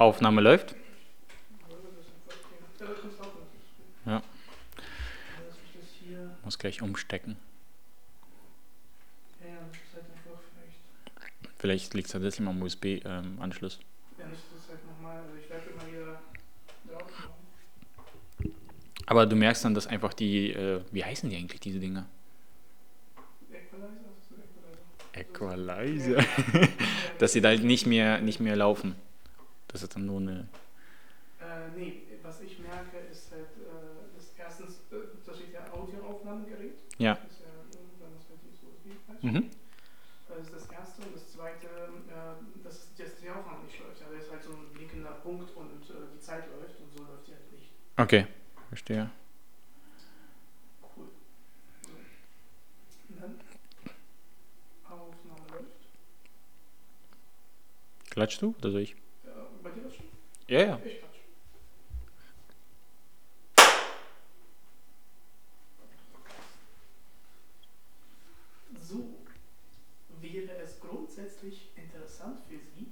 Aufnahme läuft. Ja. Muss gleich umstecken. Vielleicht liegt es tatsächlich mal am USB-Anschluss. Das halt also. Aber du merkst dann, dass einfach die, äh, wie heißen die eigentlich, diese Dinger? Equalizer? Equalizer. dass sie da halt nicht mehr, nicht mehr laufen. Das ist dann nur eine. Äh, nee, was ich merke, ist halt, äh, dass erstens, äh, da steht ja Audioaufnahmegerät. Ja. Das ist ja irgendwann das dieses USB. Mhm. Das ist das erste. Und das zweite, äh, dass das die Aufnahme nicht läuft. Da ist halt so ein blinkender Punkt und äh, die Zeit läuft und so läuft die halt nicht. Okay, verstehe. Cool. Und dann Aufnahme läuft. Klatschst du oder soll ich? Bei dir das schon? Ja, ja. Ich klatsch. So, wäre es grundsätzlich interessant für Sie,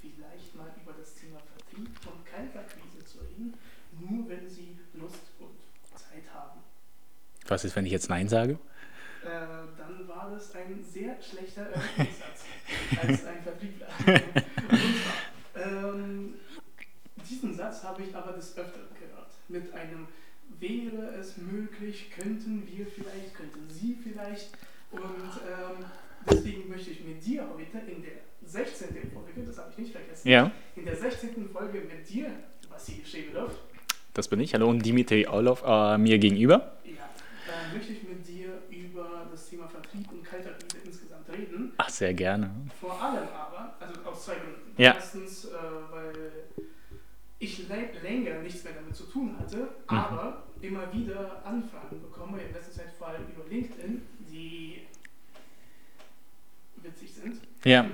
vielleicht mal über das Thema Vertrieb und Kaltakquise zu reden, nur wenn Sie Lust und Zeit haben. Was ist, wenn ich jetzt Nein sage? Äh, dann war das ein sehr schlechter Eröffnungssatz als ein Vertriebler. Und zwar, ähm, diesen Satz habe ich aber des Öfteren gehört. Mit einem wäre es möglich, könnten wir vielleicht, könnten Sie vielleicht. Und ähm, deswegen möchte ich mit dir heute in der 16. Folge, das habe ich nicht vergessen, Ja, in der 16. Folge mit dir, Vassili Schewelov, das bin ich. Hallo und Dimitri Orlov äh, mir gegenüber. ja, äh, möchte ich mit dir über das Thema Vertrieb und Kaltakquise insgesamt reden. Ach, sehr gerne. Vor allem aber, also aus zwei Gründen. Ja. Erstens, äh, länger nichts mehr damit zu tun hatte, Mhm. aber immer wieder Anfragen bekomme, in letzter Zeit vor allem über LinkedIn, die witzig sind. Ja,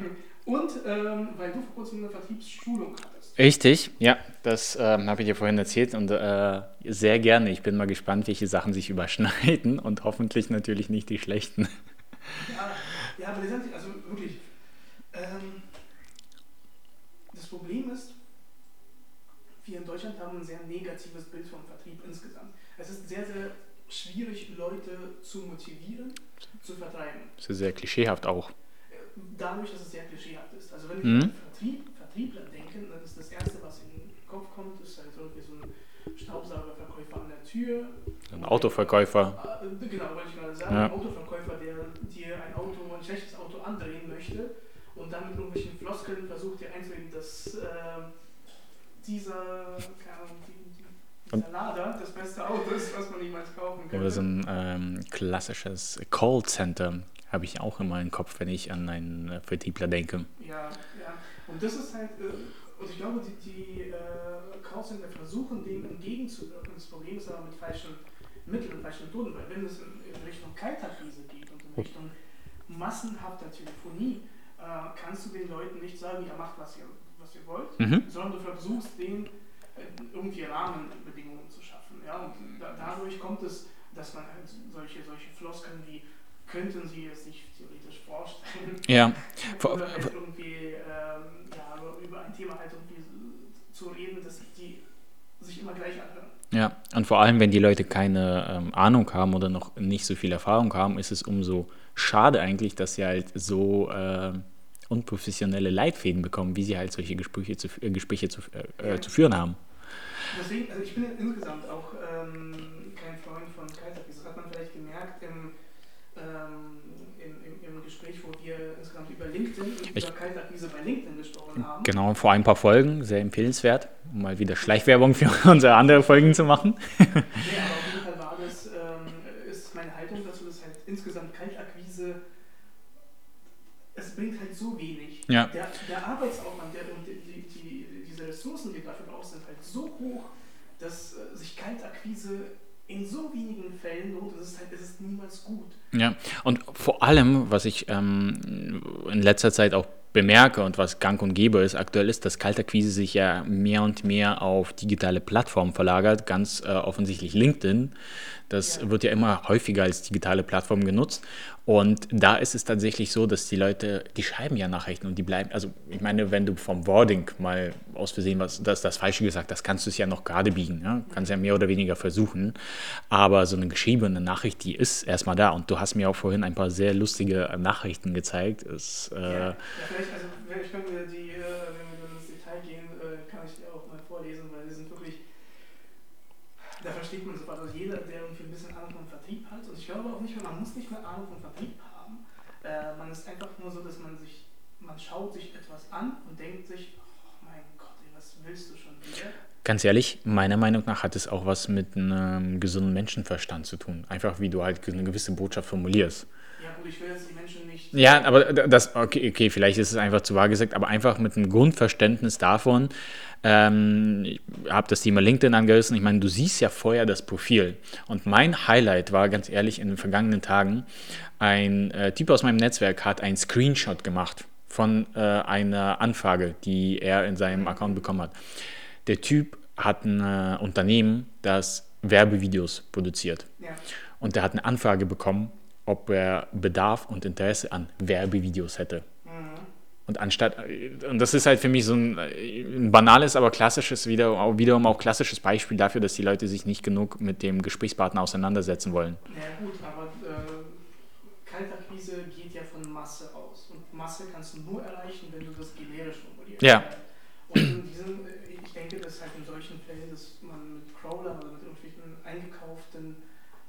Und ähm, weil du vor kurzem eine Vertriebsschulung hattest. richtig. Ja, das ähm, habe ich dir vorhin erzählt und äh, sehr gerne. Ich bin mal gespannt, welche Sachen sich überschneiden und hoffentlich natürlich nicht die schlechten. Ja, ja aber letztendlich, also wirklich, ähm, das Problem ist, wir in Deutschland haben ein sehr negatives Bild vom Vertrieb insgesamt. Es ist sehr, sehr schwierig, Leute zu motivieren, zu vertreiben. Das ist sehr klischeehaft auch. Dadurch, dass es sehr klischeehaft ist. Also wenn Mhm. wir an Vertrieb, Vertriebler denken, dann ist das Erste, was in den Kopf kommt, ist halt irgendwie so ein Staubsaugerverkäufer an der Tür. Ein Autoverkäufer. Äh, Genau, wollte ich gerade sagen. Ja. Ein Autoverkäufer, der dir ein Auto, ein schlechtes Auto andrehen möchte und dann mit irgendwelchen Floskeln versucht dir einzureden, dass äh, dieser, dieser Lader das beste Auto ist, was man niemals kaufen könnte. Oder so ein ähm, klassisches Callcenter habe ich auch immer im Kopf, wenn ich an einen äh, Vertriebler denke. Ja, ja. Und das ist halt, äh, und ich glaube, die, die äh, Callcenter versuchen dem entgegenzuwirken. Das Problem ist aber mit falschen Mitteln und falschen Methoden, weil wenn es in, in Richtung Kaltakquise geht und in Richtung massenhafter Telefonie, äh, kannst du den Leuten nicht sagen, ja macht was ihr, was ihr wollt, Mhm. sondern du versuchst denen äh, irgendwie Rahmenbedingungen zu schaffen. Ja? Und da, dadurch kommt es, dass man halt solche, solche Floskeln wie könnten Sie es sich theoretisch vorstellen, Ja, oder halt irgendwie ähm, ja, über ein Thema halt irgendwie zu reden, dass die sich immer gleich anhören. Ja, und vor allem, wenn die Leute keine ähm, Ahnung haben oder noch nicht so viel Erfahrung haben, ist es umso schade eigentlich, dass sie halt so äh, unprofessionelle Leitfäden bekommen, wie sie halt solche Gespräche zu, äh, Gespräche zu, äh, äh, zu führen haben. Deswegen, also ich bin insgesamt auch ähm, kein Freund von Kaltakquise. Das hat man vielleicht gemerkt im, ähm, im, im, im Gespräch, wo wir insgesamt über LinkedIn und Ich- über Kaltakquise bei LinkedIn gesprochen haben. Genau, vor ein paar Folgen, sehr empfehlenswert, um mal wieder Schleichwerbung für unsere andere Folgen zu machen. Nee, aber auf jeden Fall war das, ähm, ist meine Haltung dazu, dass halt insgesamt bringt halt so wenig. Ja. Der, der Arbeitsaufwand der, und die, die, die, diese Ressourcen, die dafür brauchst, sind halt so hoch, dass äh, sich Kaltakquise in so wenigen Fällen lohnt. Es ist halt, es ist niemals gut. Ja, und vor allem, was ich ähm, in letzter Zeit auch bemerke und was gang und gäbe ist aktuell ist, dass Kaltakquise sich ja mehr und mehr auf digitale Plattformen verlagert, ganz äh, offensichtlich LinkedIn. Das Ja. wird ja immer häufiger als digitale Plattform genutzt. Und da ist es tatsächlich so, dass die Leute, die schreiben ja Nachrichten und die bleiben, also ich meine, wenn du vom Wording mal aus Versehen was, das, das Falsche gesagt hast, kannst du es ja noch gerade biegen, ja? kannst ja mehr oder weniger versuchen. Aber so eine geschriebene Nachricht, die ist erstmal da. Und du hast mir auch vorhin ein paar sehr lustige Nachrichten gezeigt. Es, äh ja, ja, vielleicht, also vielleicht können wir die, äh, wenn wir ins Detail gehen, äh, kann ich dir auch mal vorlesen, weil die sind wirklich, da versteht man sofort, also jeder, der irgendwie ein bisschen Ahnung von Vertrieb hat, und ich glaube auch nicht, man muss nicht mehr Ahnung von Vertrieb haben, äh, man ist einfach nur so, dass man sich, man schaut sich etwas an und denkt sich, oh mein Gott, ey, was willst du schon wieder? Ganz ehrlich, meiner Meinung nach hat es auch was mit einem gesunden Menschenverstand zu tun. Einfach wie du halt eine gewisse Botschaft formulierst. Ich will jetzt die Menschen nicht. Ja, aber das, okay, okay, vielleicht ist es einfach zu wahr gesagt, aber einfach mit einem Grundverständnis davon, ähm, ich habe das Thema LinkedIn angerissen. Ich meine, du siehst ja vorher das Profil. Und mein Highlight war ganz ehrlich in den vergangenen Tagen, ein äh, Typ aus meinem Netzwerk hat einen Screenshot gemacht von äh, einer Anfrage, die er in seinem Account bekommen hat. Der Typ hat ein äh, Unternehmen, das Werbevideos produziert. Ja. Und der hat eine Anfrage bekommen, ob er Bedarf und Interesse an Werbevideos hätte. Und anstatt, und das ist halt für mich so ein, ein banales, aber klassisches, wieder, wiederum auch klassisches Beispiel dafür, dass die Leute sich nicht genug mit dem Gesprächspartner auseinandersetzen wollen. Ja gut, aber äh, Kaltakquise geht ja von Masse aus. Und Masse kannst du nur erreichen, wenn du das generisch formulierst. Ja. Und in diesem, ich denke, dass halt in solchen Fällen, dass man mit Crawler oder mit irgendwelchen eingekauften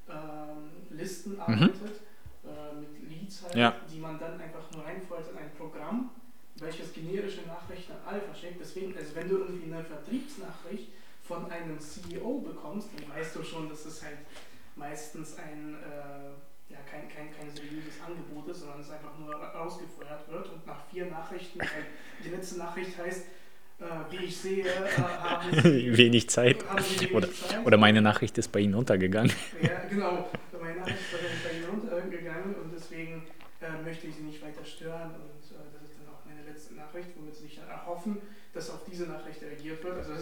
ähm, Listen mhm. arbeitet, mhm. Halt, ja. die man dann einfach nur reinfeuert in ein Programm welches generische Nachrichten an alle verschickt. Deswegen, also wenn du irgendwie eine Vertriebsnachricht von einem CEO bekommst, dann weißt du schon, dass es halt meistens ein, äh, ja, kein, kein, kein seriöses Angebot ist, sondern es einfach nur rausgefeuert wird und nach vier Nachrichten, halt, die letzte Nachricht heißt, äh, wie ich sehe, äh, haben Sie wenig Zeit. Haben Sie wenig oder, Zeit. oder meine Nachricht ist bei Ihnen untergegangen. Ja, genau. Meine Nachricht ist bei Ihnen untergegangen und deswegen äh, möchte ich Sie nicht weiter stören und Nachricht, womit sie sich erhoffen, dass auf diese Nachricht reagiert wird. Also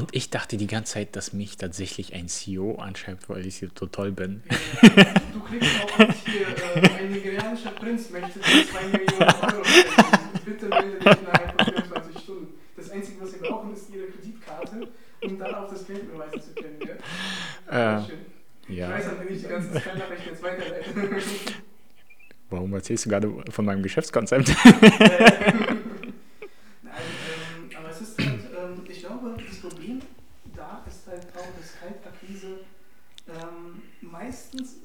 und ich dachte die ganze Zeit, dass mich tatsächlich ein CEO anschreibt, weil ich so toll bin. Du klickst auch hier, äh, ein nigerianischer Prinz möchte 2 Millionen Euro. Bitte melde dich innerhalb von 24 Stunden. Das Einzige, was sie brauchen, ist ihre Kreditkarte, um dann auch das Geld beweisen zu können. Ja? Äh, ja. Ich weiß, bin ich die ganzen Nachrichten jetzt weiterleite. Warum erzählst du gerade von meinem Geschäftskonzept? ähm, meistens,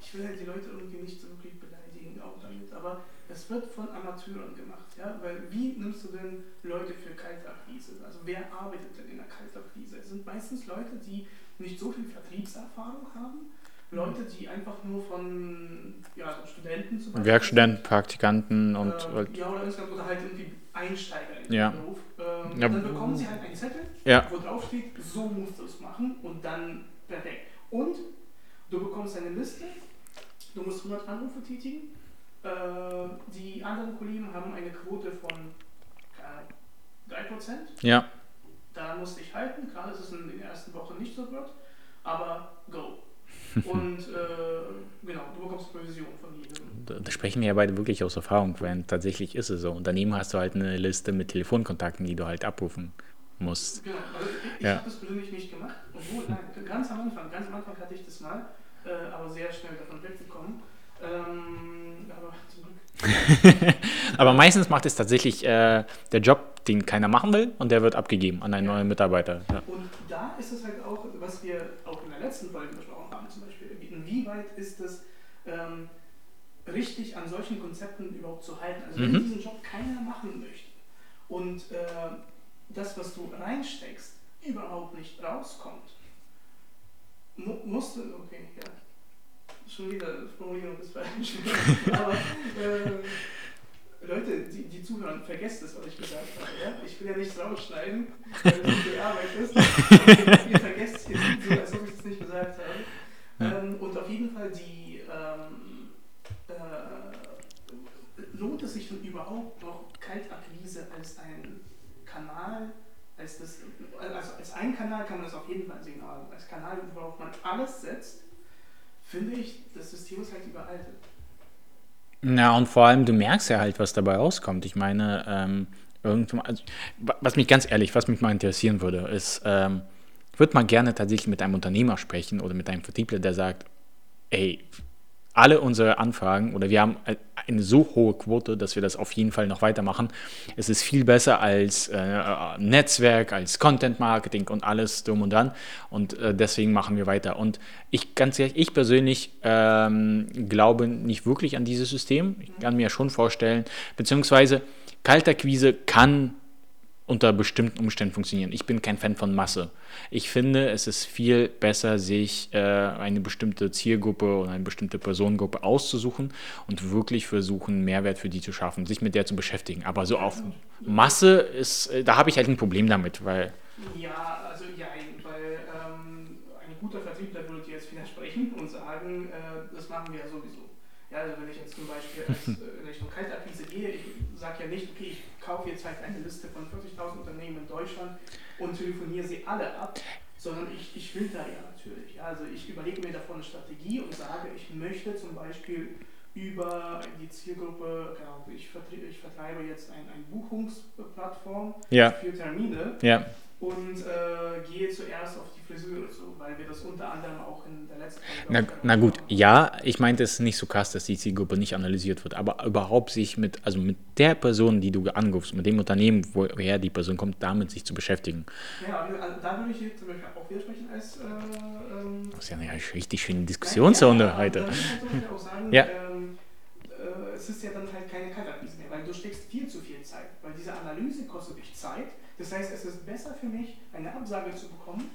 ich will halt die Leute irgendwie nicht so wirklich beleidigen auch damit, aber es wird von Amateuren gemacht, ja, weil wie nimmst du denn Leute für Kaltakquise? Also wer arbeitet denn in der Kaltakquise? Es sind meistens Leute, die nicht so viel Vertriebserfahrung haben, Leute, die einfach nur von ja, Studenten zum Beispiel. Werkstudenten, Praktikanten und. Äh, ja, oder halt irgendwie Einsteiger in ja. den Beruf. Ähm, ja. Dann bekommen sie halt einen Zettel, ja. wo drauf steht, so musst du es machen und dann perfekt. Und du bekommst eine Liste, du musst 100 Anrufe tätigen. Äh, die anderen Kollegen haben eine Quote von äh, 3%. Ja. Da musst du dich halten. Gerade ist es in den ersten Wochen nicht so gut, aber go. Und äh, genau, du bekommst Provision von jedem. Da, sprechen wir ja beide wirklich aus Erfahrung, weil tatsächlich ist es so. Und daneben hast du halt eine Liste mit Telefonkontakten, die du halt abrufen musst. Genau, also ich, ich ja. habe das persönlich nicht gemacht, obwohl, nein, ganz am Anfang, ganz am Anfang hatte ich das mal, äh, aber sehr schnell davon weggekommen. Ähm, aber meistens macht es tatsächlich äh, der Job, den keiner machen will und der wird abgegeben an einen neuen Mitarbeiter. Ja. Und da ist es halt auch, was wir auch in der letzten Folge besprochen haben, zum Beispiel, inwieweit ist es ähm, richtig, an solchen Konzepten überhaupt zu halten. Also wenn mhm. diesen Job keiner machen möchte und äh, das, was du reinsteckst, überhaupt nicht rauskommt, mu musst du, okay, ja, schon wieder Formulierung ist falsch, aber äh, Leute, die, die zuhören, vergesst es, was ich gesagt habe. Ja? Ich will ja nichts rausschneiden, weil es nicht Arbeit ist. ihr vergesst es jetzt so, als ob ich es nicht gesagt habe. Ähm, und auf jeden Fall die ähm, äh, lohnt es sich dann überhaupt noch Kaltakquise als ein Kanal, als, das, also als ein Kanal kann man das auf jeden Fall sehen, aber als Kanal, worauf man alles setzt, finde ich, das System ist halt überaltet. Na, und vor allem, du merkst ja halt, was dabei rauskommt. Ich meine, ähm, irgendwann, also, was mich ganz ehrlich, was mich mal interessieren würde, ist, ähm, ich würde mal gerne tatsächlich mit einem Unternehmer sprechen oder mit einem Vertriebler, der sagt, ey, alle unsere Anfragen oder wir haben eine so hohe Quote, dass wir das auf jeden Fall noch weitermachen. Es ist viel besser als äh, Netzwerk, als Content Marketing und alles drum und dran und äh, deswegen machen wir weiter. Und ich ganz ehrlich, ich persönlich ähm, glaube nicht wirklich an dieses System. Ich kann mir schon vorstellen, beziehungsweise Kaltakquise kann unter bestimmten Umständen funktionieren. Ich bin kein Fan von Masse. Ich finde, es ist viel besser, sich äh, eine bestimmte Zielgruppe oder eine bestimmte Personengruppe auszusuchen und wirklich versuchen, Mehrwert für die zu schaffen, sich mit der zu beschäftigen. Aber so auf Masse ist, äh, da habe ich halt ein Problem damit, weil. Ja, also ja, weil ähm, ein guter Vertriebler würde dir jetzt widersprechen und sagen, äh, das machen wir ja sowieso. Ja, also wenn ich jetzt zum Beispiel als, äh, in Richtung Kaltakquise gehe, ich sage ja nicht, okay, kaufe jetzt halt eine Liste von 40.000 Unternehmen in Deutschland und telefoniere sie alle ab, sondern ich, ich will da ja natürlich. Also ich überlege mir davon eine Strategie und sage, ich möchte zum Beispiel über die Zielgruppe, genau, ich, vertreibe, ich vertreibe jetzt eine ein Buchungsplattform ja. für Termine. Ja und äh, gehe zuerst auf die Frisur, so, weil wir das unter anderem auch in der letzten Na, na gut, ja, ich meinte es nicht so krass, dass die Zielgruppe nicht analysiert wird, aber überhaupt sich mit, also mit der Person, die du anrufst, mit dem Unternehmen, woher die Person kommt, damit sich zu beschäftigen. Ja, also da würde ich zum Beispiel auch widersprechen als. Äh, ähm, das ist ja eine richtig schöne Diskussionsrunde ja, heute. Auch sagen, ja. Ähm, äh, es ist ja dann halt keine Kaltakquise mehr, weil du steckst viel zu viel Zeit, weil diese Analyse kostet dich Zeit das heißt, es ist besser für mich, eine Absage zu bekommen,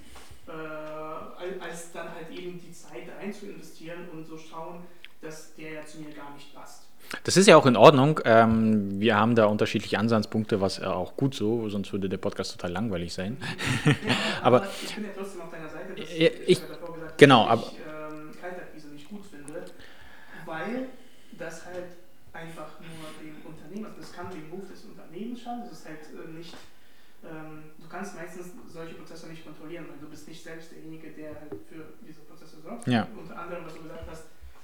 äh, als dann halt eben die Zeit rein zu investieren und so schauen, dass der ja zu mir gar nicht passt. Das ist ja auch in Ordnung. Ähm, wir haben da unterschiedliche Ansatzpunkte, was auch gut so, sonst würde der Podcast total langweilig sein. Ja, aber, aber, ich bin ja trotzdem auf deiner Seite, dass ich, ich davor gesagt genau, dass ich ähm, Kaltakquise nicht gut finde, weil das halt einfach nur dem Unternehmen, also das kann dem Ruf des Unternehmens schaden, das ist halt äh, nicht du kannst meistens solche Prozesse nicht kontrollieren, weil du bist nicht selbst derjenige, der halt für diese Prozesse sorgt. Ja. Unter anderem, was du gesagt hast,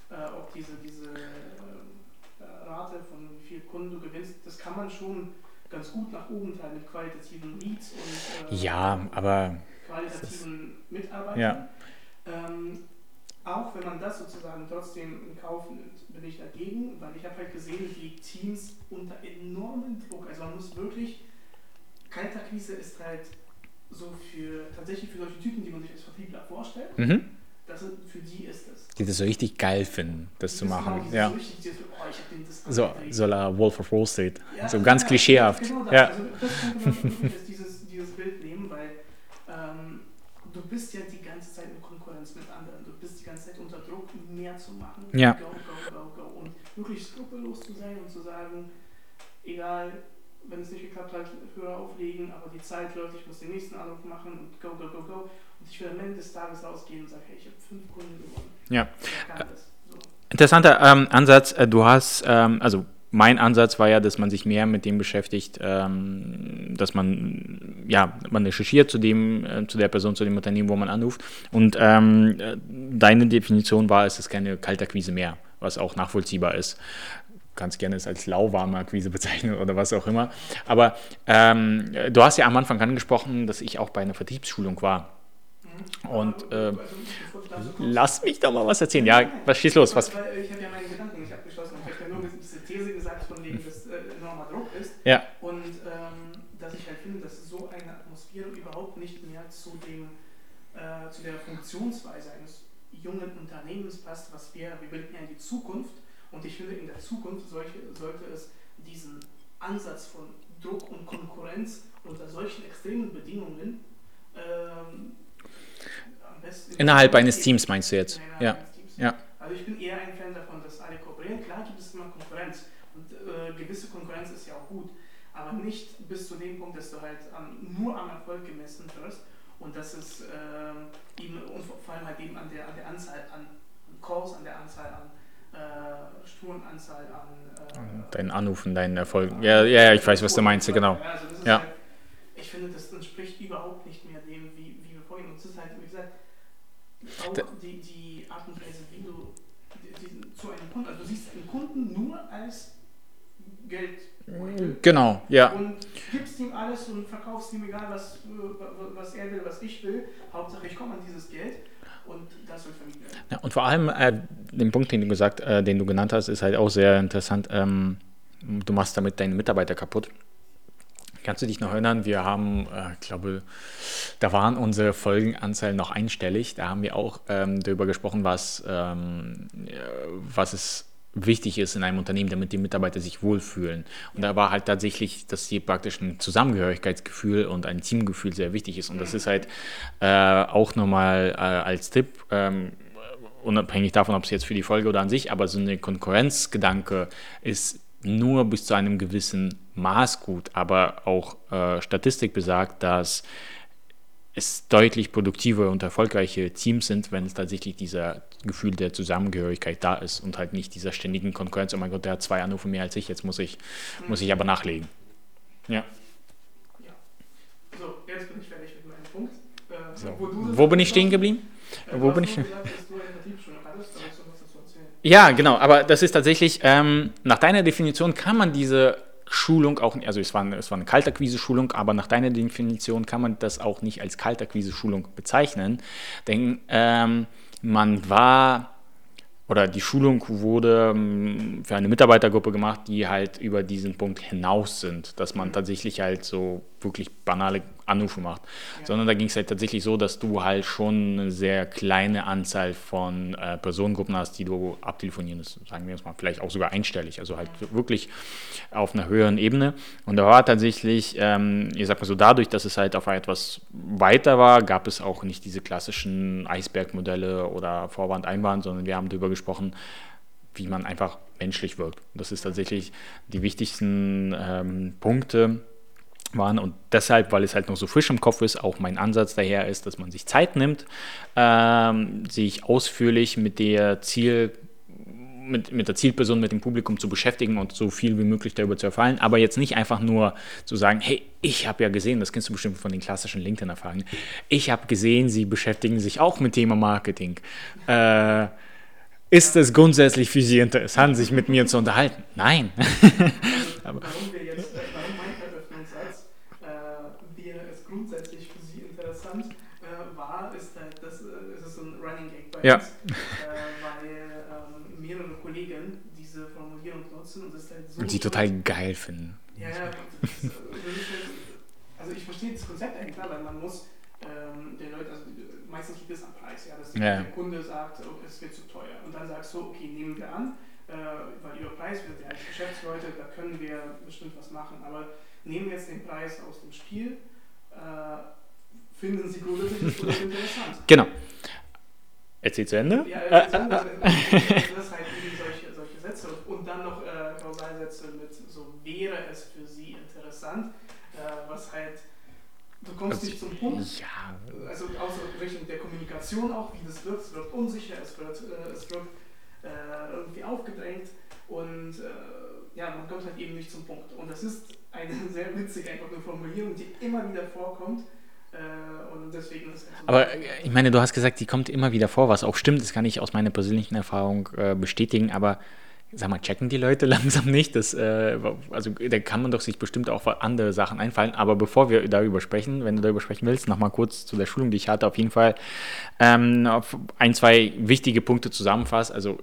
äh, ob diese, diese äh, Rate von wie viel Kunden du gewinnst, das kann man schon ganz gut nach oben teilen mit qualitativen Leads und äh, ja, aber qualitativen Mitarbeitern. Ja. Ähm, auch wenn man das sozusagen trotzdem in Kauf nimmt, bin ich dagegen, weil ich habe halt gesehen, wie Teams unter enormem Druck, also man muss wirklich Kaltakquise ist halt so für tatsächlich für solche Typen, die man sich als Vertriebler vorstellt. Mhm. Das, für die ist es. Die das so richtig geil finden, das die zu machen. Genau, ja. So, richtig, dieses, oh, so, so la Wolf of Wall Street. Ja, so ganz ja, klischeehaft. Genau das. Ja. Also das könnte man dieses, dieses Bild nehmen, weil ähm, du bist ja die ganze Zeit in Konkurrenz mit anderen. Du bist die ganze Zeit unter Druck, mehr zu machen. Ja. Go, go, go, go. Und wirklich skrupellos zu sein und zu sagen, egal wenn es nicht geklappt hat, höher auflegen, aber die Zeit läuft, ich muss den nächsten Anruf machen und go, go, go, go. Und ich will am Ende des Tages rausgehen und sagen, hey, ich habe fünf Kunden gewonnen. Ja. So. Interessanter ähm, Ansatz. Äh, du hast, ähm, also mein Ansatz war ja, dass man sich mehr mit dem beschäftigt, ähm, dass man, ja, man recherchiert zu dem, äh, zu der Person, zu dem Unternehmen, wo man anruft. Und ähm, äh, deine Definition war, es ist keine Kaltakquise mehr, was auch nachvollziehbar ist kannst gerne es als lauwarme Akquise bezeichnen oder was auch immer. Aber ähm, du hast ja am Anfang angesprochen, dass ich auch bei einer Vertriebsschulung war. Und äh, lass mich doch mal was erzählen. Ja, was schießt los? Was? Ich habe ja meine Gedanken nicht abgeschlossen. Ich habe ja nur diese These gesagt, von wegen, dass äh, enormer Druck ist. Ja. Und ähm, dass ich halt finde, dass so eine Atmosphäre überhaupt nicht mehr zu, dem, äh, zu der Funktionsweise eines jungen Unternehmens passt, was wir, wir bilden ja in die Zukunft und ich finde, in der Zukunft solche, sollte es diesen Ansatz von Druck und Konkurrenz unter solchen extremen Bedingungen ähm, am besten. Innerhalb eines Teams meinst du jetzt? Ja. ja. Also ich bin eher ein Fan davon, dass alle kooperieren. Klar gibt es immer Konkurrenz und äh, gewisse Konkurrenz ist ja auch gut, aber nicht bis zu dem Punkt, dass du halt am, nur am Erfolg gemessen wirst und das ist äh, eben und vor allem halt eben an der, an der Anzahl an Calls, an der Anzahl an äh, Spurenanzahl an. Äh, deinen Anrufen, deinen Erfolgen. Ja, ja, ja, ich weiß, was du meinst, genau. Also ja. Halt, ich finde, das entspricht überhaupt nicht mehr dem, wie, wie wir vorgehen. Und es ist halt, wie gesagt, auch die, die Art und Weise, wie du die, zu einem Kunden, also du siehst einen Kunden nur als Geld. Genau, ja. Und gibst ihm alles und verkaufst ihm egal, was, was er will, was ich will. Hauptsache, ich komme an dieses Geld und das wird vermieden. Ja, und vor allem äh, den Punkt, den du gesagt, äh, den du genannt hast, ist halt auch sehr interessant. Ähm, du machst damit deine Mitarbeiter kaputt. Kannst du dich noch erinnern? Wir haben, äh, ich glaube, da waren unsere Folgenanzahl noch einstellig. Da haben wir auch ähm, darüber gesprochen, was, ähm, was es wichtig ist in einem Unternehmen, damit die Mitarbeiter sich wohlfühlen. Und da war halt tatsächlich, dass hier praktisch ein Zusammengehörigkeitsgefühl und ein Teamgefühl sehr wichtig ist. Und das ist halt äh, auch nochmal äh, als Tipp, ähm, unabhängig davon, ob es jetzt für die Folge oder an sich, aber so eine Konkurrenzgedanke ist nur bis zu einem gewissen Maß gut, aber auch äh, Statistik besagt, dass es deutlich produktive und erfolgreiche Teams sind, wenn es tatsächlich dieser Gefühl der Zusammengehörigkeit da ist und halt nicht dieser ständigen Konkurrenz, oh mein Gott, der hat zwei Anrufe mehr als ich, jetzt muss ich, mhm. muss ich aber nachlegen. Ja. ja. So, jetzt bin ich fertig mit meinem Punkt. Äh, so. wo, wo bin ich stehen geblieben? Äh, wo bin ich? Gesagt, ja, genau, aber das ist tatsächlich, ähm, nach deiner Definition kann man diese Schulung auch, also es war, eine, es war eine Kaltakquise-Schulung, aber nach deiner Definition kann man das auch nicht als Kaltakquise-Schulung bezeichnen, denn ähm, man war oder die Schulung wurde ähm, für eine Mitarbeitergruppe gemacht, die halt über diesen Punkt hinaus sind, dass man tatsächlich halt so wirklich banale Anrufe macht, ja. sondern da ging es halt tatsächlich so, dass du halt schon eine sehr kleine Anzahl von äh, Personengruppen hast, die du abtelefonieren, das sagen wir jetzt mal, vielleicht auch sogar einstellig, also halt ja. wirklich auf einer höheren Ebene. Und da war tatsächlich, ähm, ich sag mal so, dadurch, dass es halt auf etwas weiter war, gab es auch nicht diese klassischen Eisbergmodelle oder Vorwand, Einwand, sondern wir haben darüber gesprochen, wie man einfach menschlich wirkt. Das ist tatsächlich die wichtigsten ähm, Punkte, waren und deshalb, weil es halt noch so frisch im Kopf ist, auch mein Ansatz daher ist, dass man sich Zeit nimmt, ähm, sich ausführlich mit der Ziel mit, mit der Zielperson, mit dem Publikum zu beschäftigen und so viel wie möglich darüber zu erfahren, aber jetzt nicht einfach nur zu sagen, hey, ich habe ja gesehen, das kennst du bestimmt von den klassischen LinkedIn-Erfahrungen, ich habe gesehen, sie beschäftigen sich auch mit Thema Marketing. Äh, ist es grundsätzlich für Sie interessant, sich mit mir zu unterhalten? Nein. aber, warum wir jetzt ja. äh, weil ähm, mehrere Kollegen diese Formulierung nutzen und es halt so. Und sie total geil finden. Ja, ja. Das, das halt, also ich verstehe das Konzept eigentlich klar, weil man muss ähm, den Leuten, also meistens liegt es am Preis, ja, dass ja. der Kunde sagt, oh, es wird zu teuer. Und dann sagst du, okay, nehmen wir an, äh, weil über Preis wird ja als Geschäftsleute, da können wir bestimmt was machen. Aber nehmen wir jetzt den Preis aus dem Spiel, äh, finden Sie grundsätzlich das Produkt interessant. Genau. Erzähl zu Ende. Ja, erzähl zu Ende. das ist halt eben solche, solche Sätze. Und dann noch äh, Kausalsätze mit so wäre es für Sie interessant, äh, was halt, du kommst also, nicht zum Punkt. Ja. Also außer Richtung der Kommunikation auch, wie das wirkt. Es wird unsicher, es wird, äh, es wird äh, irgendwie aufgedrängt und äh, ja, man kommt halt eben nicht zum Punkt. Und das ist eine sehr witzige einfach eine Formulierung, die immer wieder vorkommt äh, und deswegen ist Aber äh, ich meine, du hast gesagt, die kommt immer wieder vor, was auch stimmt, das kann ich aus meiner persönlichen Erfahrung äh, bestätigen, aber sag mal, checken die Leute langsam nicht? Das, äh, also da kann man doch sich bestimmt auch andere Sachen einfallen. Aber bevor wir darüber sprechen, wenn du darüber sprechen willst, nochmal kurz zu der Schulung, die ich hatte, auf jeden Fall ähm, auf ein, zwei wichtige Punkte zusammenfasst. Also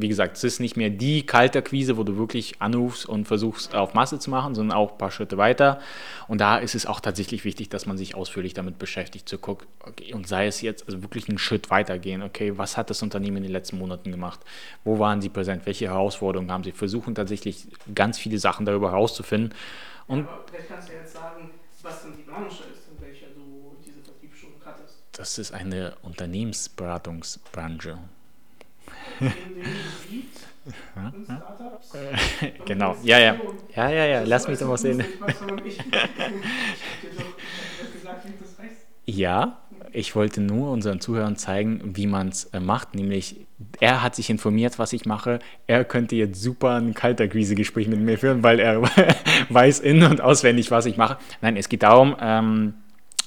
wie gesagt, es ist nicht mehr die Kaltakquise, wo du wirklich anrufst und versuchst auf Masse zu machen, sondern auch ein paar Schritte weiter. Und da ist es auch tatsächlich wichtig, dass man sich ausführlich damit beschäftigt, zu gucken, okay, und sei es jetzt also wirklich einen Schritt weitergehen, okay, was hat das Unternehmen in den letzten Monaten gemacht? Wo waren sie präsent? Welche Herausforderungen haben sie? Versuchen tatsächlich ganz viele Sachen darüber herauszufinden. Und Aber vielleicht kannst du jetzt sagen, was denn die Branche ist, in welcher du diese Vertriebsschulung hattest. Das ist eine Unternehmensberatungsbranche genau, ja, ja. Ja, ja, ja, lass mich doch mal sehen. Ja, ich wollte nur unseren Zuhörern zeigen, wie man es äh, macht. Nämlich, er hat sich informiert, was ich mache. Er könnte jetzt super ein Kalterquise-Gespräch mit mir führen, weil er weiß in- und auswendig, was ich mache. Nein, es geht darum, ähm,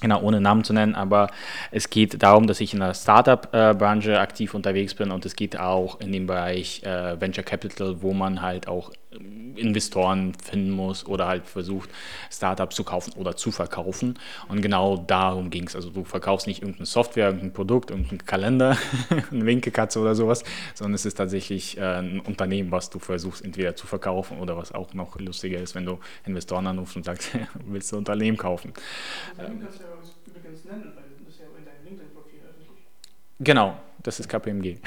Genau, ohne Namen zu nennen, aber es geht darum, dass ich in der Startup-Branche aktiv unterwegs bin und es geht auch in dem Bereich äh, Venture Capital, wo man halt auch Investoren finden muss oder halt versucht, Startups zu kaufen oder zu verkaufen. Und genau darum ging es. Also du verkaufst nicht irgendeine Software, irgendein Produkt, irgendeinen Kalender, eine Winkekatze oder sowas, sondern es ist tatsächlich äh, ein Unternehmen, was du versuchst entweder zu verkaufen oder was auch noch lustiger ist, wenn du Investoren anrufst und sagst, willst du ein Unternehmen kaufen. Unternehmen kannst du ja übrigens nennen, weil das ja in deinem LinkedIn-Profil öffentlich. Genau, das ist KPMG. Äh,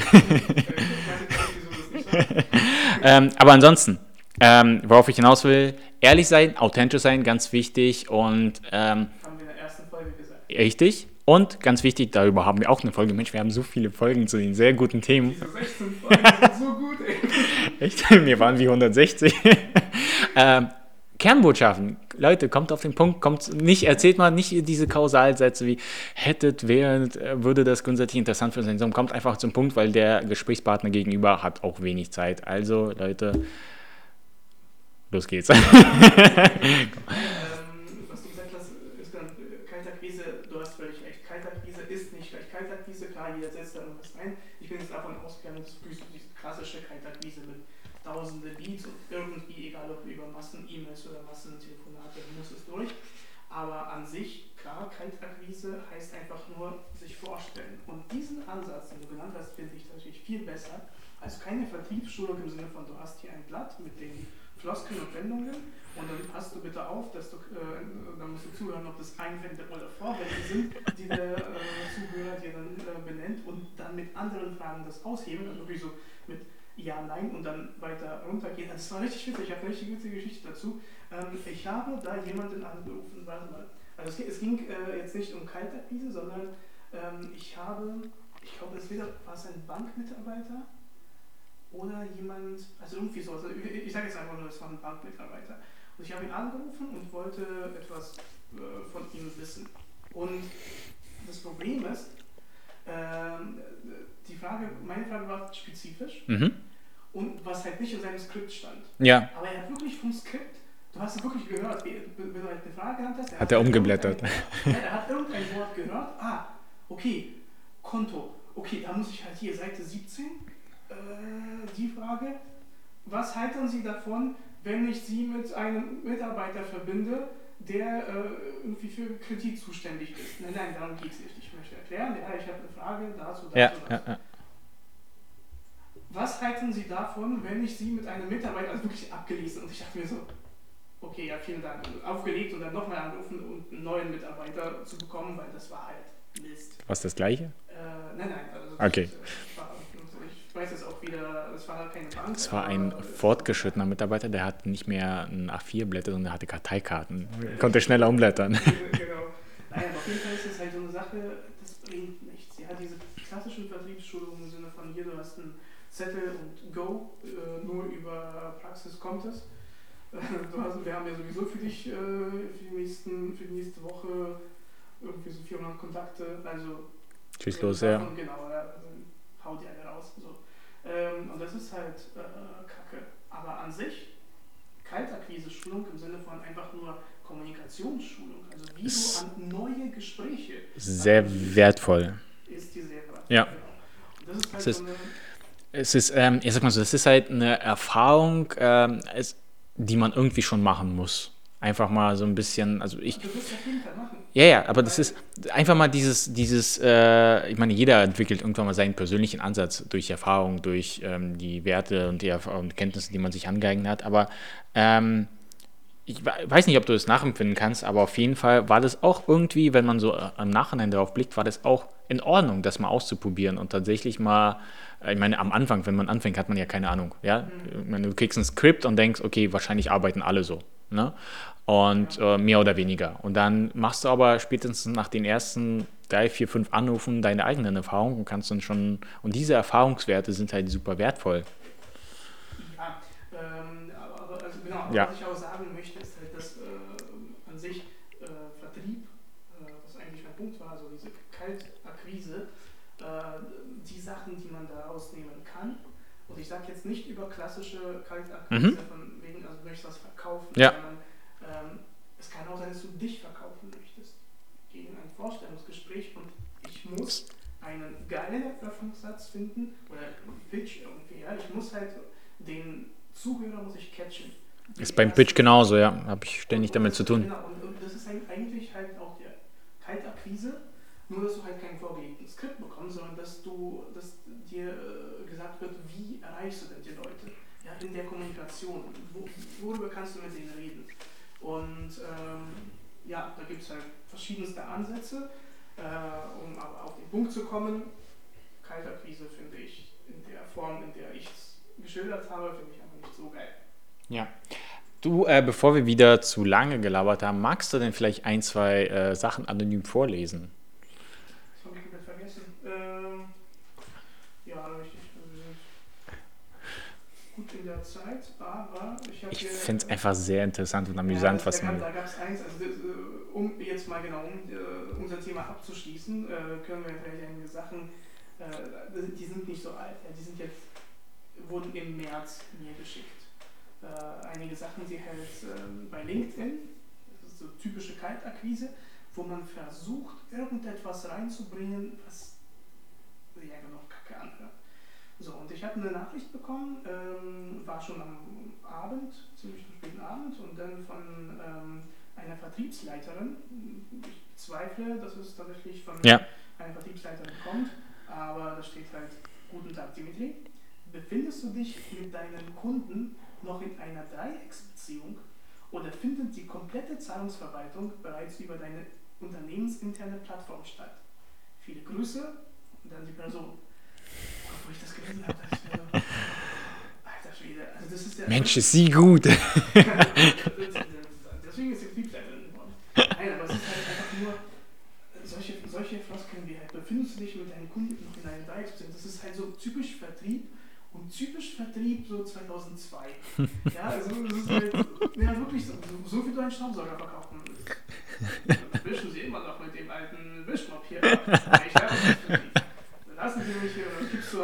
ähm, aber ansonsten, ähm, worauf ich hinaus will, ehrlich sein, authentisch sein, ganz wichtig und ähm, Haben wir in der ersten Folge gesagt. richtig. Und ganz wichtig, darüber haben wir auch eine Folge. Mensch, wir haben so viele Folgen zu den sehr guten Themen. Diese 16 Folgen sind so gut, ey. Echt? Wir waren wie 160. ähm, Kernbotschaften. Leute, kommt auf den Punkt, kommt nicht, erzählt mal nicht diese Kausalsätze wie hättet, während, äh, würde das grundsätzlich interessant für sein, sondern kommt einfach zum Punkt, weil der Gesprächspartner gegenüber hat auch wenig Zeit. Also, Leute, los geht's. Ähm, was du gesagt hast, ist dann äh, Kaltakquise, du hast völlig recht. Kaltakquise ist nicht gleich Kaltakquise, klar, jeder setzt da irgendwas ein. Ich bin jetzt davon ausgegangen, dass du diese klassische Kaltakquise mit tausende Leads und irgendwie, egal ob über Massen-E-Mails oder Massentelefonate, du musst es durch. Aber an sich, klar, Kaltakquise heißt einfach nur sich vorstellen. Und diesen Ansatz, den du genannt hast, finde ich natürlich viel besser. Also keine Vertriebsschulung im Sinne von, du hast hier ein Blatt mit den Floskeln und Wendungen und dann passt du bitte auf, dass du, äh, dann musst du zuhören, ob das Einwände oder Vorwände sind, die der äh, Zuhörer dir dann äh, benennt und dann mit anderen Fragen das aushebeln, also wirklich so mit Ja, Nein und dann weiter runtergehen. Das war richtig witzig, ich habe eine richtig witzige Geschichte dazu. Ähm, ich habe da jemanden angerufen, warte mal. Also es, ging- es ging äh, jetzt nicht um Kaltakquise, sondern ähm, ich habe, ich glaube, es war es ein Bankmitarbeiter oder jemand, also irgendwie so, also ich, ich sage jetzt einfach nur, es war ein Bankmitarbeiter. Und ich habe ihn angerufen und wollte etwas äh, von ihm wissen. Und das Problem ist, ähm, die Frage, meine Frage war spezifisch mhm. und was halt nicht in seinem Skript stand. Ja, Aber er hat wirklich vom Skript, du hast es wirklich gehört, wenn du halt eine Frage genannt hast. Hat er halt umgeblättert. er hat irgendein Wort gehört. Ah, okay, Konto. Okay, da muss ich halt hier Seite 17. Äh, die Frage, was halten Sie davon, wenn ich Sie mit einem Mitarbeiter verbinde, der äh, irgendwie für Kredit zuständig ist? Nein, nein, darum geht es nicht. Ich möchte erklären, ja, ich habe eine Frage dazu, dazu, ja, dazu. ja, ja. Was halten Sie davon, wenn ich Sie mit einem Mitarbeiter, also wirklich abgelesen, und ich dachte mir so, okay, ja, vielen Dank, aufgelegt und dann nochmal angerufen, um einen neuen Mitarbeiter zu bekommen, weil das war halt Mist. Was das gleiche? Äh, nein, nein, also Okay. war, ich weiß jetzt auch wieder, das war keine Bank. Es war ein fortgeschrittener Mitarbeiter, der hat nicht mehr ein A4-Blätter, sondern der hatte Karteikarten. Konnte schneller umblättern. genau. Nein, aber auf jeden Fall ist es halt so eine Sache, das bringt nichts. Ja, diese klassischen Vertriebsschulungen im Sinne von hier, du hast einen Zettel und Go, äh, nur über Praxis kommt es. Hast, wir haben ja sowieso für dich äh, für, die nächsten, für die nächste Woche irgendwie so 400 Kontakte, also Tschüss los, ja. Genau, dann hau die alle raus. So. Ähm, und das ist halt äh, Kacke. Aber an sich, Kaltakquise-Schulung im Sinne von einfach nur Kommunikationsschulung, also wie Ist- du an neue Gespräche Sehr wertvoll. ist die sehr wert. Ja. Genau. Das ist halt Es ist- so eine, Es ist, ähm, ich sag mal so, das ist halt eine Erfahrung, ähm, es, die man irgendwie schon machen muss. Einfach mal so ein bisschen, also ich, du wirst auf jeden Fall machen. ja, ja, aber das ist einfach mal dieses, dieses, äh, ich meine, jeder entwickelt irgendwann mal seinen persönlichen Ansatz durch Erfahrung, durch ähm, die Werte und die Erf- und Kenntnisse, die man sich angeeignet hat. Aber ähm, ich we- weiß nicht, ob du das nachempfinden kannst, aber auf jeden Fall war das auch irgendwie, wenn man so äh, im Nachhinein darauf blickt, war das auch in Ordnung, das mal auszuprobieren und tatsächlich mal, äh, ich meine, am Anfang, wenn man anfängt, hat man ja keine Ahnung. Ja? Meine, du kriegst ein Skript und denkst, okay, wahrscheinlich arbeiten alle so. Ne? Und äh, mehr oder weniger. Und dann machst du aber spätestens nach den ersten drei, vier, fünf Anrufen deine eigenen Erfahrungen und kannst dann schon, und diese Erfahrungswerte sind halt super wertvoll. Ja, ähm, aber, also genau, Ja. was ich auch sagen möchte, ist halt, dass äh, an sich äh, Vertrieb, äh, was eigentlich mein Punkt war, also diese Kaltakquise, äh, die Sachen, die man da rausnehmen kann. Und ich sage jetzt nicht über klassische Kaltakquise, Mhm. von wegen, also du möchtest was verkaufen, Ja. sondern ähm, es kann auch sein, dass du dich verkaufen möchtest. gehe in ein Vorstellungsgespräch und ich muss einen geilen Eröffnungssatz finden oder Pitch irgendwie. Ja? Ich muss halt den Zuhörer muss ich catchen. Ist beim Pitch genauso, ja. Habe ich ständig damit zu tun. Genau, und, und, das ist eigentlich halt auch der Kaltakquise, nur dass du halt kein vorgelegten Skript bekommst, sondern dass du, dass dir äh, gesagt wird, wie erreichst du denn die Leute? Ja, in der Kommunikation. Wo, worüber kannst du mit denen reden? Und ähm, ja, da gibt es halt verschiedenste Ansätze, äh, um aber auf den Punkt zu kommen. Kaltakquise finde ich in der Form, in der ich es geschildert habe, finde ich einfach nicht so geil. Ja. Du, äh, bevor wir wieder zu lange gelabert haben, magst du denn vielleicht ein, zwei äh, Sachen anonym vorlesen? Das habe ich komplett vergessen. Ähm, ja, richtig. Gut in der Zeit, aber ich habe. Ich finde es einfach sehr interessant und amüsant, ja, was man. Da gab es eins, also äh, um jetzt mal genau um uh, unser Thema abzuschließen, uh, können wir vielleicht einige Sachen, die sind nicht so alt, ja, die sind jetzt, wurden im März mir geschickt. einige Sachen, die halt ähm, bei LinkedIn, das ist so typische Kaltakquise, wo man versucht, irgendetwas reinzubringen, was ja genau Kacke anhört. So, und ich habe eine Nachricht bekommen, ähm, war schon am Abend, ziemlich am späten Abend, und dann von ähm, einer Vertriebsleiterin. Ich bezweifle, dass es tatsächlich von Ja. einer Vertriebsleiterin kommt, aber da steht halt, guten Tag Dimitri, befindest du dich mit deinen Kunden noch in einer Dreiecksbeziehung oder findet die komplette Zahlungsverwaltung bereits über deine unternehmensinterne Plattform statt? Viele Grüße und dann die Person. Mensch, ist sie gut. Deswegen ist sie Vertriebsleiterin geworden. Nein, aber es ist halt einfach nur, solche, solche Floskeln wie halt, befindest du dich mit deinen Kunden noch in einer Dreiecksbeziehung? Das ist halt so typisch Vertrieb und typisch Vertrieb so 2002. Ja, also das ist halt, ja wirklich so, so wie du einen Staubsauger verkaufen willst. Wischen sie immer noch mit dem alten Wischmopp hier Vertrieb. Dann lassen sie mich hier, dann gibst du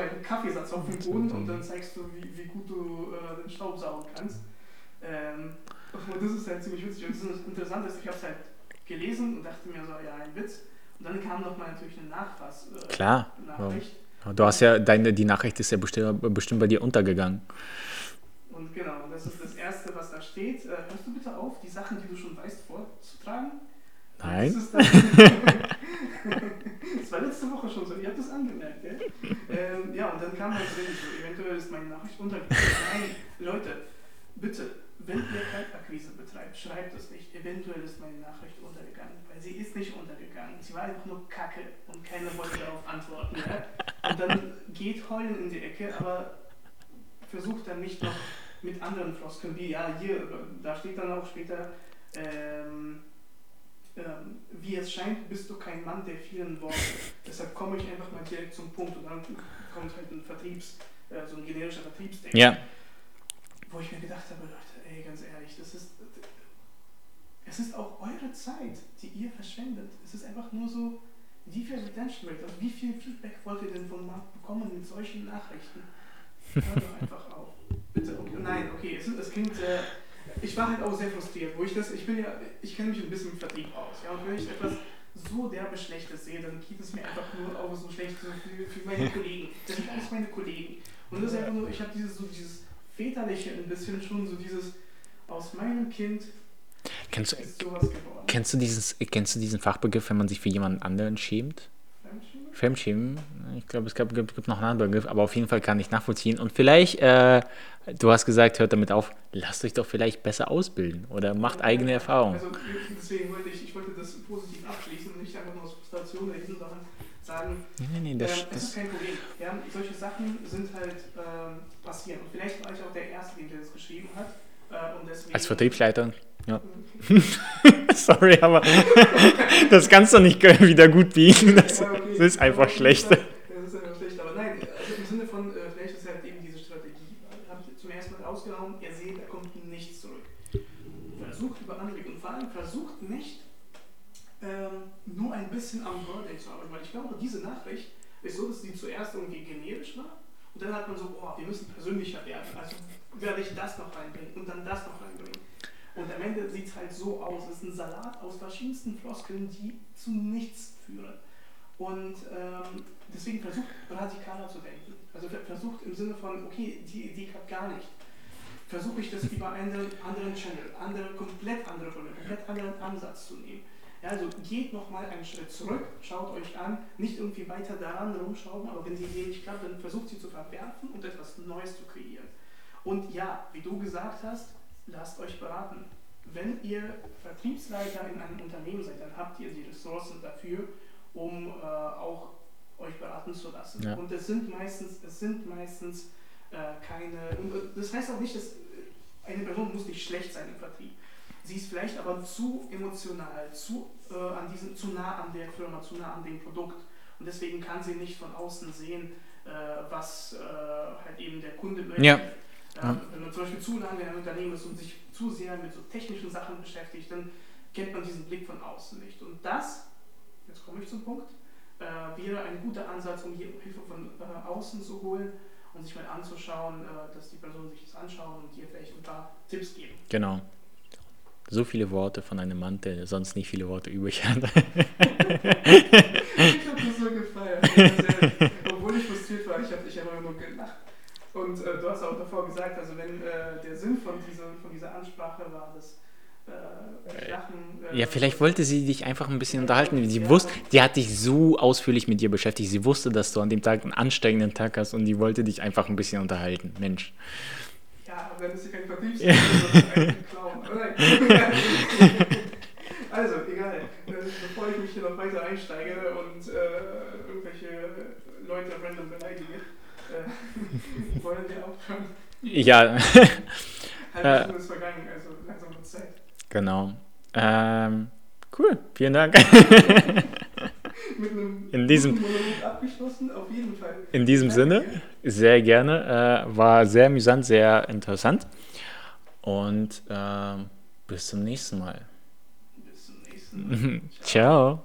Kaffeesatz auf den Boden und dann zeigst du, wie, wie gut du äh, den Staub saugen kannst. Ähm, und das ist halt ziemlich witzig. Und das Interessante ist, ich habe es halt gelesen und dachte mir so, ja, ein Witz. Und dann kam nochmal natürlich eine Nachfass, äh, Klar. Nachricht. Du hast ja, deine, die Nachricht ist ja bestimmt, bestimmt bei dir untergegangen. Und genau, das ist das Erste, was da steht. Äh, hörst du bitte auf, die Sachen, die du schon weißt, vorzutragen? Nein. Das, ist dann, das war letzte Woche schon so, ihr habt das angemerkt, gell? Ähm, ja, und dann kam halt drin, so, eventuell ist meine Nachricht untergegangen. Nein, Leute, bitte, wenn ihr Kaltakquise betreibt, schreibt es nicht. Eventuell ist meine Nachricht untergegangen, weil sie ist nicht untergegangen. Sie war einfach nur Kacke und keiner wollte darauf antworten. Ja? Und dann geht heulen in die Ecke, aber versucht dann nicht noch mit anderen Floskeln wie, ja, hier, da steht dann auch später, ähm, ähm, wie es scheint, bist du kein Mann der vielen Worte. Deshalb komme ich einfach mal direkt zum Punkt und dann kommt halt ein Vertriebs, äh, so ein generischer Vertriebstext. Ja. Wo ich mir gedacht habe, Leute, ey, ganz ehrlich, das ist, es ist auch eure Zeit, die ihr verschwendet. Es ist einfach nur so, wie viel Retention Rate, also wie viel Feedback wollt ihr denn vom Markt bekommen mit solchen Nachrichten? Hör doch einfach auf. Bitte, okay. Nein, okay, es, es klingt, äh, ich war halt auch sehr frustriert, wo ich das, ich bin ja, ich kenne mich ein bisschen mit Vertrieb aus, ja, und wenn ich etwas so derbe Schlechtes sehe, dann geht es mir einfach nur auch so schlecht für, für meine Kollegen. Das sind alles meine Kollegen. Und das ist einfach nur, ich habe dieses, so dieses väterliche ein bisschen schon, so dieses, aus meinem Kind Kennst du, ist sowas geworden. kennst, du dieses, kennst du diesen Fachbegriff, wenn man sich für jemanden anderen schämt? Fremdschämen? Fremdschämen? Ich glaube, es gab, gibt, gibt noch einen anderen Begriff, aber auf jeden Fall kann ich nachvollziehen. Und vielleicht, äh, du hast gesagt, hört damit auf, lasst euch doch vielleicht besser ausbilden oder macht eigene Erfahrungen. Also deswegen wollte ich, ich wollte das positiv abschließen und nicht einfach nur aus Frustration reden, sondern sagen, Nee, nee, nee, ähm, das, ist das, kein Problem. Ja, solche Sachen sind halt ähm, passieren. Und vielleicht war ich auch der Erste, der das geschrieben hat. Äh, deswegen, als Vertriebsleiter, ja. Sorry, aber das kannst du nicht wieder gut biegen. Das, das ist einfach Das schlecht. Das ist einfach schlecht. Aber nein, also im Sinne von, äh, vielleicht ist halt eben diese Strategie, habe ich zum ersten Mal rausgehauen, ihr seht, da kommt nichts zurück. Versucht über andere Wege und vor allem versucht nicht ähm, nur ein bisschen am Wording zu arbeiten, weil ich glaube, diese Nachricht ist so, dass sie zuerst irgendwie generisch war und dann hat man so, oh, wir müssen persönlicher werden, also werde ich das noch reinbringen und dann das noch reinbringen. Und am Ende sieht es halt so aus. Es ist ein Salat aus verschiedensten Floskeln, die zu nichts führen. Und ähm, deswegen versucht radikaler zu denken. Also versucht im Sinne von, okay, die Idee klappt gar nicht. Versuche ich das über einen anderen Channel, andere, komplett andere Rolle, komplett anderen Ansatz zu nehmen. Ja, also geht nochmal einen Schritt zurück, schaut euch an, nicht irgendwie weiter daran rumschrauben, aber wenn die Idee nicht klappt, dann versucht sie zu verwerfen und etwas Neues zu kreieren. Und ja, wie du gesagt hast, lasst euch beraten. Wenn ihr Vertriebsleiter in einem Unternehmen seid, dann habt ihr die Ressourcen dafür, um äh, auch euch beraten zu lassen. Ja. Und es sind meistens, es sind meistens äh, keine, und das heißt auch nicht, dass eine Person muss nicht schlecht sein im Vertrieb. Sie ist vielleicht aber zu emotional, zu, äh, an diesem, zu nah an der Firma, zu nah an dem Produkt. Und deswegen kann sie nicht von außen sehen, äh, was äh, halt eben der Kunde möchte. Ja. Ähm, wenn man zum Beispiel zu lange in einem Unternehmen ist und sich zu sehr mit so technischen Sachen beschäftigt, dann kennt man diesen Blick von außen nicht. Und das, jetzt komme ich zum Punkt, äh, wäre ein guter Ansatz, um Hilfe von äh, außen zu holen und sich mal anzuschauen, äh, dass die Personen sich das anschauen und dir vielleicht ein paar Tipps geben. Genau. So viele Worte von einem Mann, der sonst nicht viele Worte übrig hat. ich habe das so gefeiert. Sehr, obwohl ich frustriert war, ich habe ich hab nur gelacht. Und äh, du hast auch davor gesagt, also wenn äh, der Sinn von, diese, von dieser Ansprache war, dass äh, Lachen, äh, ja, vielleicht wollte sie dich einfach ein bisschen unterhalten. Sie wusste, die hat dich so ausführlich mit dir beschäftigt. Sie wusste, dass du an dem Tag einen ansteigenden Tag hast und die wollte dich einfach ein bisschen unterhalten. Mensch. Ja, wenn es kein Vertriebs ist, dann ein Clown. also, egal. Äh, bevor ich mich hier noch weiter einsteige und äh, irgendwelche Leute random beleidige, äh, wollen wir aufhören. Ja. Halbe Stunde ist vergangen, also langsam wird Zeit. Genau. Ähm, cool, vielen Dank. Mit einem in diesem, Monolog abgeschlossen, auf jeden Fall. In diesem Sinne, sehr gerne. Äh, war sehr amüsant, sehr interessant. Und äh, bis zum nächsten Mal. Bis zum nächsten Mal. Ciao.